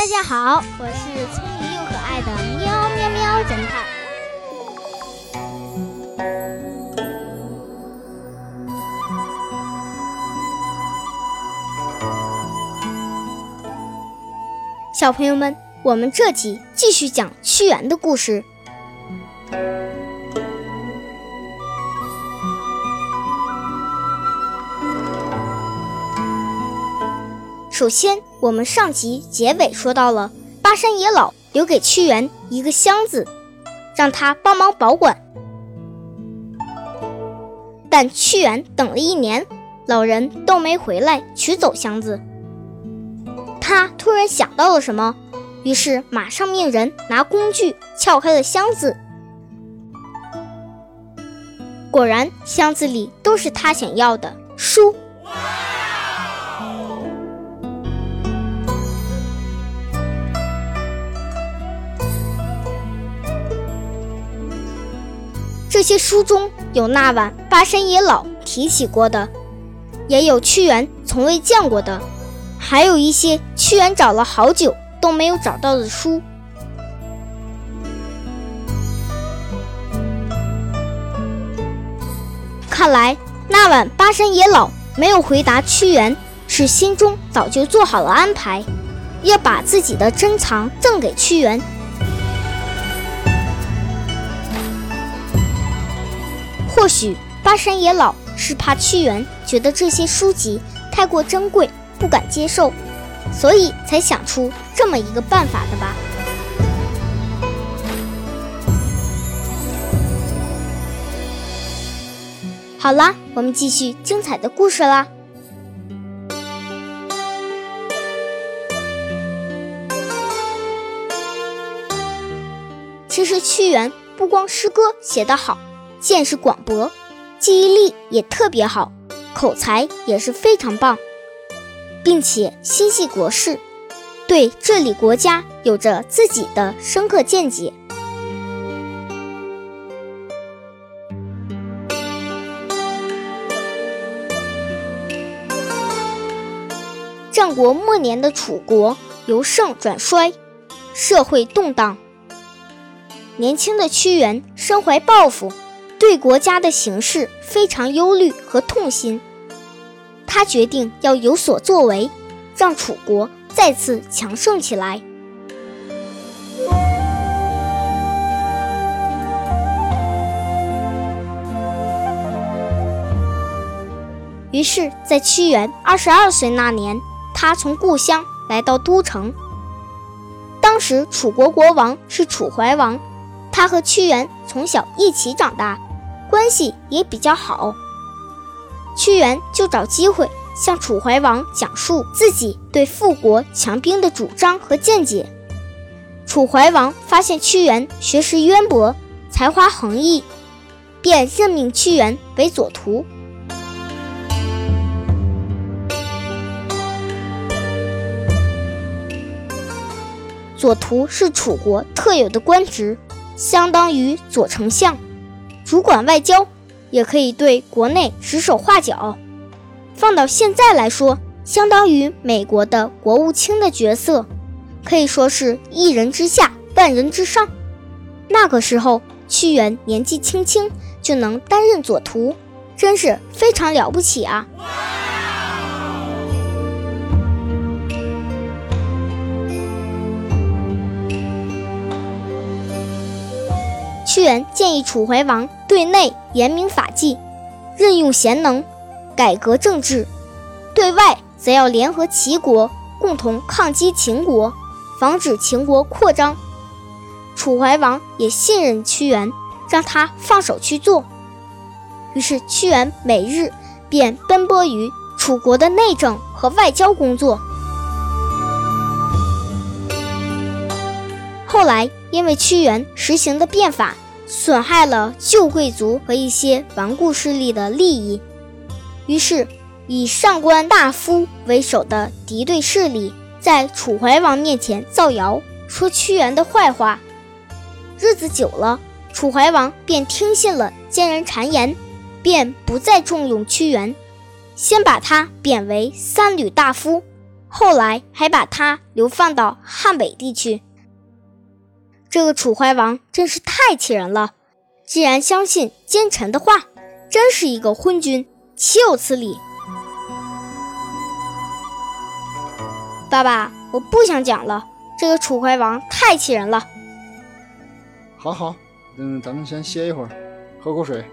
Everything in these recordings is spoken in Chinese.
大家好，我是聪明又可爱的喵喵喵侦探。小朋友们，我们这集继续讲屈原的故事。首先，我们上集结尾说到了巴山野老留给屈原一个箱子，让他帮忙保管。但屈原等了一年，老人都没回来取走箱子。他突然想到了什么，于是马上命人拿工具撬开了箱子。果然，箱子里都是他想要的书。这些书中有那晚巴山野老提起过的，也有屈原从未见过的，还有一些屈原找了好久都没有找到的书。看来那晚巴山野老没有回答屈原，是心中早就做好了安排，要把自己的珍藏赠给屈原。或许巴山野老是怕屈原觉得这些书籍太过珍贵，不敢接受，所以才想出这么一个办法的吧。好啦，我们继续精彩的故事啦。其实屈原不光诗歌写得好。见识广博，记忆力也特别好，口才也是非常棒，并且心系国事，对治理国家有着自己的深刻见解。战国末年的楚国由盛转衰，社会动荡，年轻的屈原身怀抱负。对国家的形势非常忧虑和痛心，他决定要有所作为，让楚国再次强盛起来。于是，在屈原二十二岁那年，他从故乡来到都城。当时，楚国国王是楚怀王，他和屈原从小一起长大。关系也比较好，屈原就找机会向楚怀王讲述自己对富国强兵的主张和见解。楚怀王发现屈原学识渊博，才华横溢，便任命屈原为左徒。左徒是楚国特有的官职，相当于左丞相。主管外交，也可以对国内指手画脚。放到现在来说，相当于美国的国务卿的角色，可以说是一人之下，万人之上。那个时候，屈原年纪轻轻就能担任左徒，真是非常了不起啊！屈原建议楚怀王对内严明法纪，任用贤能，改革政治；对外则要联合齐国，共同抗击秦国，防止秦国扩张。楚怀王也信任屈原，让他放手去做。于是屈原每日便奔波于楚国的内政和外交工作。后来，因为屈原实行的变法。损害了旧贵族和一些顽固势力的利益，于是以上官大夫为首的敌对势力在楚怀王面前造谣，说屈原的坏话。日子久了，楚怀王便听信了奸人谗言，便不再重用屈原，先把他贬为三闾大夫，后来还把他流放到汉北地区。这个楚怀王真是太气人了，竟然相信奸臣的话，真是一个昏君，岂有此理！爸爸，我不想讲了，这个楚怀王太气人了。好好，嗯，咱们先歇一会儿，喝口水。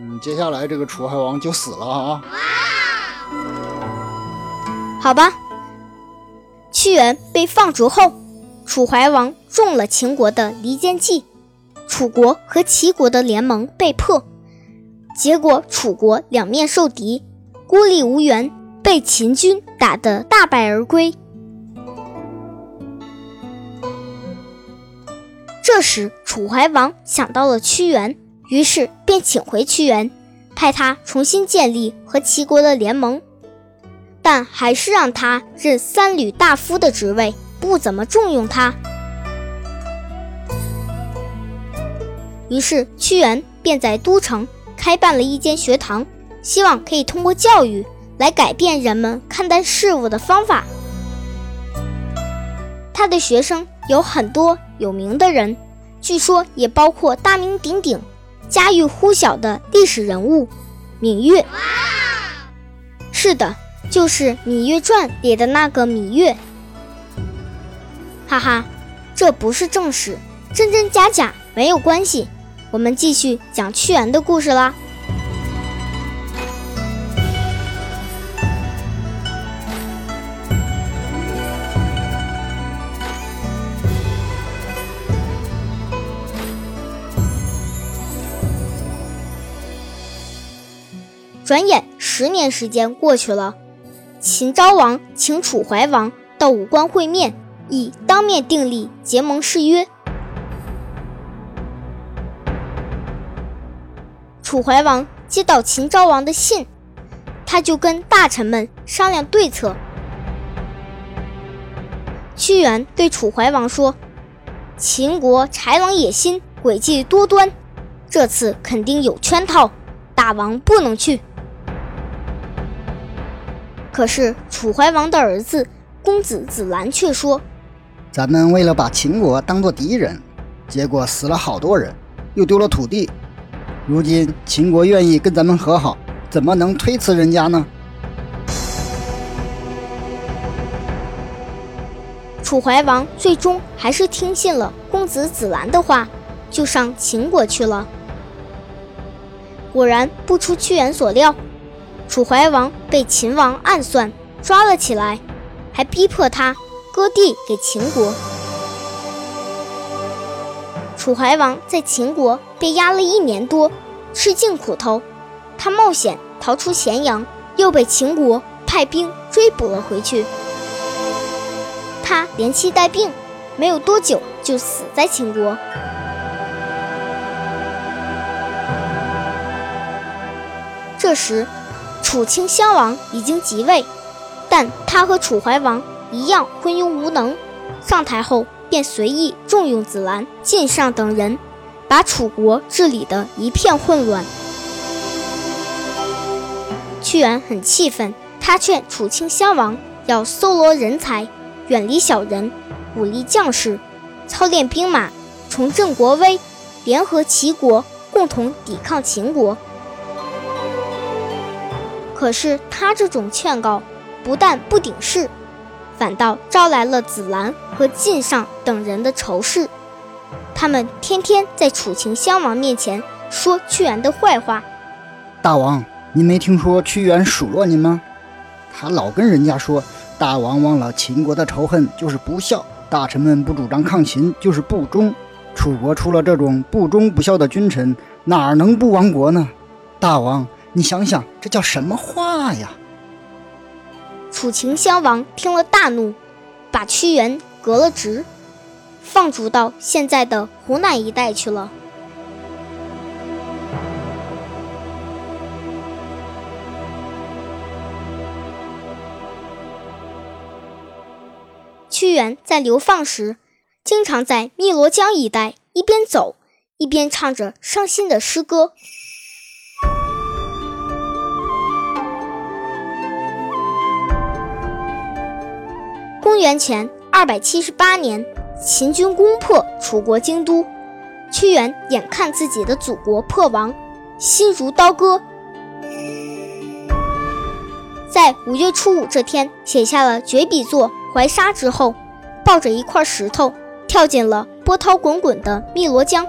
嗯，接下来这个楚怀王就死了啊！好吧。屈原被放逐后，楚怀王中了秦国的离间计，楚国和齐国的联盟被破，结果楚国两面受敌，孤立无援，被秦军打得大败而归。这时，楚怀王想到了屈原。于是便请回屈原，派他重新建立和齐国的联盟，但还是让他任三闾大夫的职位，不怎么重用他。于是屈原便在都城开办了一间学堂，希望可以通过教育来改变人们看待事物的方法。他的学生有很多有名的人，据说也包括大名鼎鼎。家喻户晓的历史人物，芈月。是的，就是《芈月传》里的那个芈月。哈哈，这不是正史，真真假假没有关系。我们继续讲屈原的故事啦。转眼十年时间过去了，秦昭王请楚怀王到武关会面，以当面订立结盟誓约。楚怀王接到秦昭王的信，他就跟大臣们商量对策。屈原对楚怀王说：“秦国豺狼野心，诡计多端，这次肯定有圈套，大王不能去。”可是楚怀王的儿子公子子兰却说：“咱们为了把秦国当做敌人，结果死了好多人，又丢了土地。如今秦国愿意跟咱们和好，怎么能推辞人家呢？”楚怀王最终还是听信了公子子兰的话，就上秦国去了。果然不出屈原所料。楚怀王被秦王暗算抓了起来，还逼迫他割地给秦国。楚怀王在秦国被压了一年多，吃尽苦头。他冒险逃出咸阳，又被秦国派兵追捕了回去。他连气带病，没有多久就死在秦国。这时。楚顷襄王已经即位，但他和楚怀王一样昏庸无能。上台后便随意重用子兰、晋上等人，把楚国治理得一片混乱。屈原很气愤，他劝楚顷襄王要搜罗人才，远离小人，鼓励将士，操练兵马，重振国威，联合齐国，共同抵抗秦国。可是他这种劝告，不但不顶事，反倒招来了子兰和晋上等人的仇视。他们天天在楚秦襄王面前说屈原的坏话。大王，您没听说屈原数落您吗？他老跟人家说，大王忘了秦国的仇恨就是不孝，大臣们不主张抗秦就是不忠。楚国出了这种不忠不孝的君臣，哪能不亡国呢？大王。你想想，这叫什么话呀？楚顷襄王听了大怒，把屈原革了职，放逐到现在的湖南一带去了。屈原在流放时，经常在汨罗江一带一边走一边唱着伤心的诗歌。公元前二百七十八年，秦军攻破楚国京都，屈原眼看自己的祖国破亡，心如刀割，在五月初五这天写下了绝笔作《怀沙》之后，抱着一块石头跳进了波涛滚滚的汨罗江。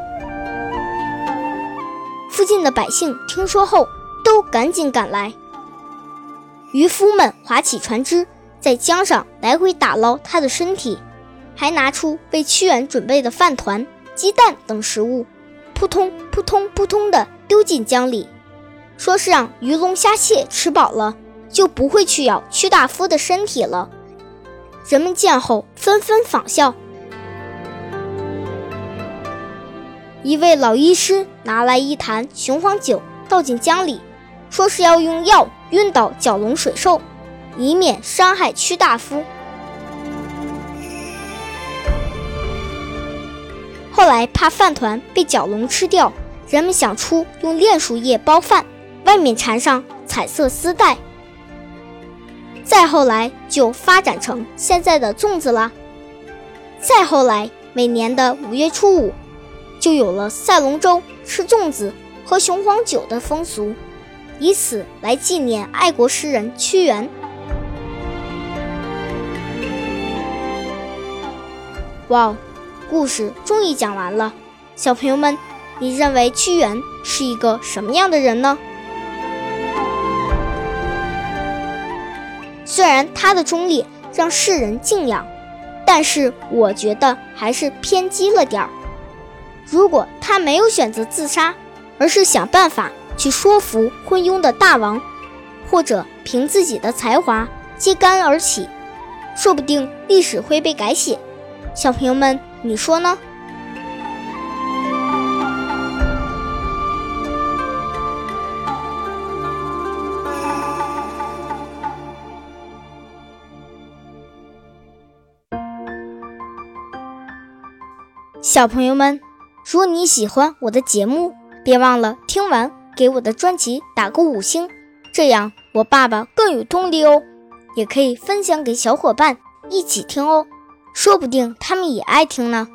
附近的百姓听说后，都赶紧赶来。渔夫们划起船只，在江上来回打捞他的身体，还拿出为屈原准备的饭团、鸡蛋等食物，扑通扑通扑通地丢进江里，说是让鱼龙虾蟹吃饱了，就不会去咬屈大夫的身体了。人们见后纷纷仿效。一位老医师拿来一坛雄黄酒，倒进江里，说是要用药晕倒蛟龙水兽，以免伤害屈大夫。后来怕饭团被蛟龙吃掉，人们想出用炼树叶包饭，外面缠上彩色丝带。再后来就发展成现在的粽子了。再后来，每年的五月初五。就有了赛龙舟、吃粽子、喝雄黄酒的风俗，以此来纪念爱国诗人屈原。哇，故事终于讲完了，小朋友们，你认为屈原是一个什么样的人呢？虽然他的忠烈让世人敬仰，但是我觉得还是偏激了点儿。如果他没有选择自杀，而是想办法去说服昏庸的大王，或者凭自己的才华揭竿而起，说不定历史会被改写。小朋友们，你说呢？小朋友们。如果你喜欢我的节目，别忘了听完给我的专辑打个五星，这样我爸爸更有动力哦。也可以分享给小伙伴一起听哦，说不定他们也爱听呢。